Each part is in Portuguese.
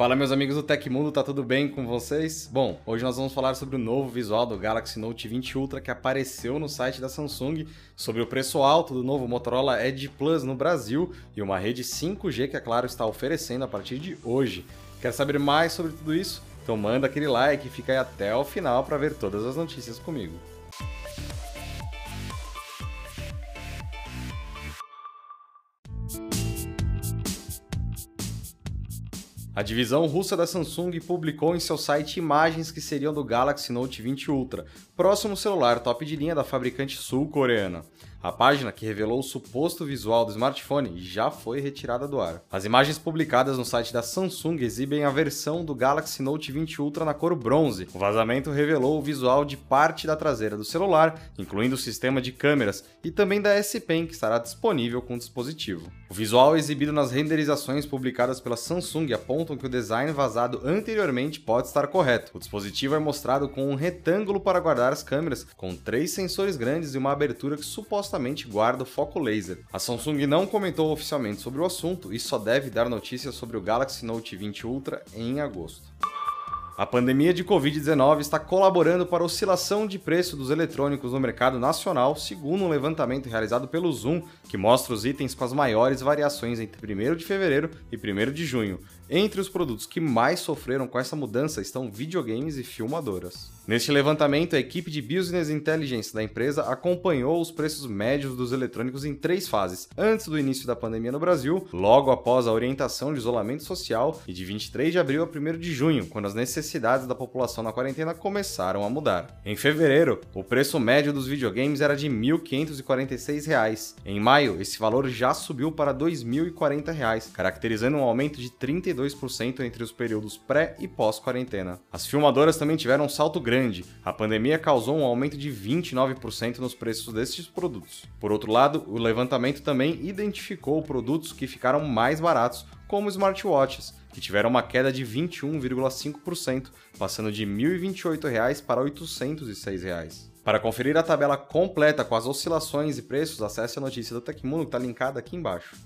Fala meus amigos do Tecmundo, tá tudo bem com vocês? Bom, hoje nós vamos falar sobre o novo visual do Galaxy Note 20 Ultra que apareceu no site da Samsung, sobre o preço alto do novo Motorola Edge Plus no Brasil e uma rede 5G que a Claro está oferecendo a partir de hoje. Quer saber mais sobre tudo isso? Então manda aquele like e fica aí até o final para ver todas as notícias comigo. A divisão russa da Samsung publicou em seu site imagens que seriam do Galaxy Note 20 Ultra, próximo celular top de linha da fabricante sul-coreana. A página que revelou o suposto visual do smartphone já foi retirada do ar. As imagens publicadas no site da Samsung exibem a versão do Galaxy Note 20 Ultra na cor bronze. O vazamento revelou o visual de parte da traseira do celular, incluindo o sistema de câmeras, e também da S Pen, que estará disponível com o dispositivo. O visual exibido nas renderizações publicadas pela Samsung apontam que o design vazado anteriormente pode estar correto. O dispositivo é mostrado com um retângulo para guardar as câmeras, com três sensores grandes e uma abertura que supostamente supostamente guarda o foco laser. A Samsung não comentou oficialmente sobre o assunto e só deve dar notícias sobre o Galaxy Note 20 Ultra em agosto. A pandemia de Covid-19 está colaborando para a oscilação de preço dos eletrônicos no mercado nacional, segundo um levantamento realizado pelo Zoom, que mostra os itens com as maiores variações entre 1 de fevereiro e 1 de junho. Entre os produtos que mais sofreram com essa mudança estão videogames e filmadoras. Neste levantamento, a equipe de Business Intelligence da empresa acompanhou os preços médios dos eletrônicos em três fases: antes do início da pandemia no Brasil, logo após a orientação de isolamento social e de 23 de abril a 1 de junho, quando as necessidades da população na quarentena começaram a mudar. Em fevereiro, o preço médio dos videogames era de R$ 1.546. Em maio, esse valor já subiu para R$ 2.040, caracterizando um aumento de 32 32% entre os períodos pré e pós-quarentena. As filmadoras também tiveram um salto grande. A pandemia causou um aumento de 29% nos preços destes produtos. Por outro lado, o levantamento também identificou produtos que ficaram mais baratos, como smartwatches, que tiveram uma queda de 21,5%, passando de R$ 1.028 para 806 reais. Para conferir a tabela completa com as oscilações e preços, acesse a notícia do Tecmundo que está linkada aqui embaixo.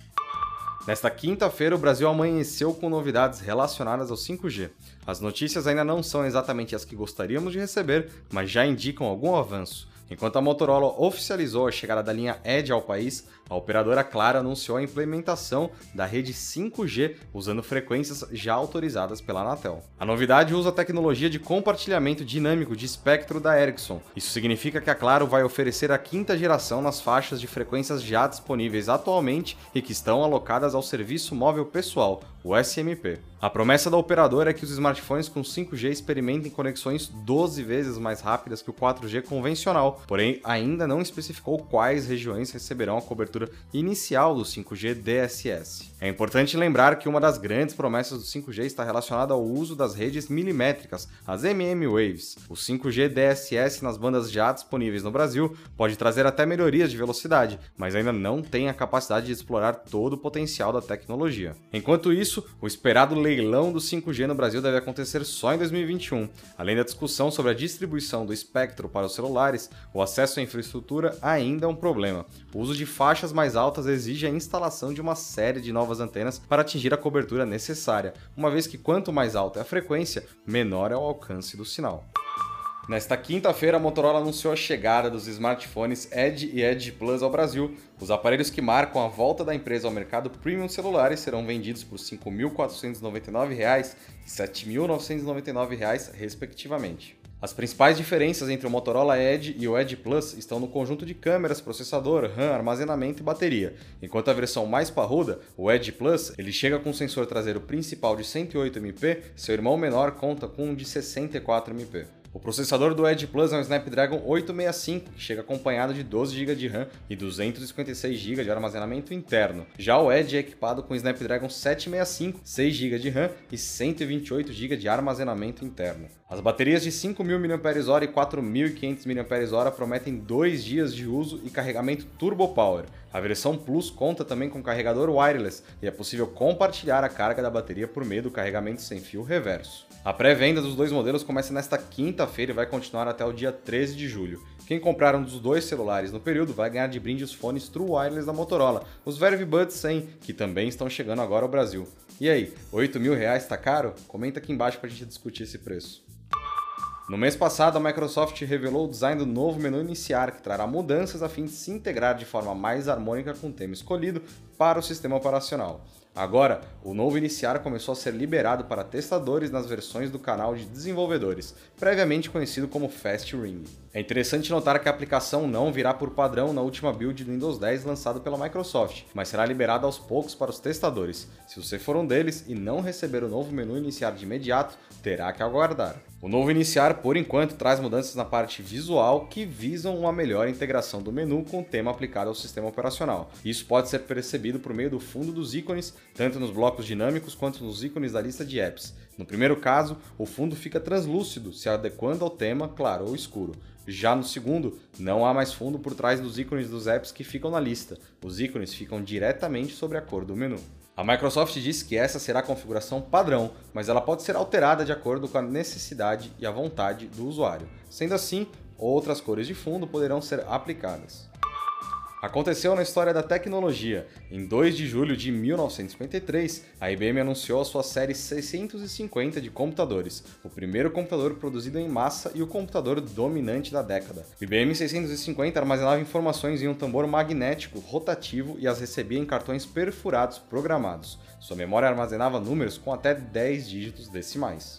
Nesta quinta-feira, o Brasil amanheceu com novidades relacionadas ao 5G. As notícias ainda não são exatamente as que gostaríamos de receber, mas já indicam algum avanço. Enquanto a Motorola oficializou a chegada da linha Edge ao país, a operadora Claro anunciou a implementação da rede 5G usando frequências já autorizadas pela Anatel. A novidade usa a tecnologia de compartilhamento dinâmico de espectro da Ericsson. Isso significa que a Claro vai oferecer a quinta geração nas faixas de frequências já disponíveis atualmente e que estão alocadas ao serviço móvel pessoal, o SMP. A promessa da operadora é que os smartphones com 5G experimentem conexões 12 vezes mais rápidas que o 4G convencional, porém ainda não especificou quais regiões receberão a cobertura inicial do 5G DSS. É importante lembrar que uma das grandes promessas do 5G está relacionada ao uso das redes milimétricas, as MM Waves. O 5G DSS nas bandas já disponíveis no Brasil pode trazer até melhorias de velocidade, mas ainda não tem a capacidade de explorar todo o potencial da tecnologia. Enquanto isso, o esperado leilão do 5G no Brasil deve acontecer só em 2021. Além da discussão sobre a distribuição do espectro para os celulares, o acesso à infraestrutura ainda é um problema. O uso de faixas mais altas exige a instalação de uma série de novas antenas para atingir a cobertura necessária, uma vez que quanto mais alta é a frequência, menor é o alcance do sinal. Nesta quinta-feira, a Motorola anunciou a chegada dos smartphones Edge e Edge Plus ao Brasil. Os aparelhos que marcam a volta da empresa ao mercado premium celulares serão vendidos por R$ 5.499 e R$ 7.999, respectivamente. As principais diferenças entre o Motorola Edge e o Edge Plus estão no conjunto de câmeras, processador, RAM, armazenamento e bateria. Enquanto a versão mais parruda, o Edge Plus, ele chega com um sensor traseiro principal de 108 MP, seu irmão menor conta com um de 64 MP. O processador do Edge Plus é um Snapdragon 865, que chega acompanhado de 12 GB de RAM e 256 GB de armazenamento interno. Já o Edge é equipado com Snapdragon 765, 6 GB de RAM e 128 GB de armazenamento interno. As baterias de 5.000 mAh e 4.500 mAh prometem 2 dias de uso e carregamento Turbo Power. A versão Plus conta também com carregador wireless e é possível compartilhar a carga da bateria por meio do carregamento sem fio reverso. A pré-venda dos dois modelos começa nesta quinta-feira e vai continuar até o dia 13 de julho. Quem comprar um dos dois celulares no período vai ganhar de brinde os fones True Wireless da Motorola, os Verve Buds 100, que também estão chegando agora ao Brasil. E aí, 8 mil reais tá caro? Comenta aqui embaixo pra gente discutir esse preço. No mês passado, a Microsoft revelou o design do novo menu iniciar, que trará mudanças a fim de se integrar de forma mais harmônica com o tema escolhido para o sistema operacional. Agora, o novo iniciar começou a ser liberado para testadores nas versões do canal de desenvolvedores, previamente conhecido como Fast Ring. É interessante notar que a aplicação não virá por padrão na última build do Windows 10 lançado pela Microsoft, mas será liberada aos poucos para os testadores. Se você for um deles e não receber o novo menu iniciar de imediato, terá que aguardar. O novo iniciar, por enquanto, traz mudanças na parte visual que visam uma melhor integração do menu com o tema aplicado ao sistema operacional. Isso pode ser percebido por meio do fundo dos ícones, tanto nos blocos dinâmicos quanto nos ícones da lista de apps. No primeiro caso, o fundo fica translúcido, se adequando ao tema claro ou escuro. Já no segundo, não há mais fundo por trás dos ícones dos apps que ficam na lista. Os ícones ficam diretamente sobre a cor do menu. A Microsoft disse que essa será a configuração padrão, mas ela pode ser alterada de acordo com a necessidade e a vontade do usuário. Sendo assim, outras cores de fundo poderão ser aplicadas. Aconteceu na história da tecnologia. Em 2 de julho de 1953, a IBM anunciou a sua série 650 de computadores, o primeiro computador produzido em massa e o computador dominante da década. O IBM 650 armazenava informações em um tambor magnético rotativo e as recebia em cartões perfurados programados. Sua memória armazenava números com até 10 dígitos decimais.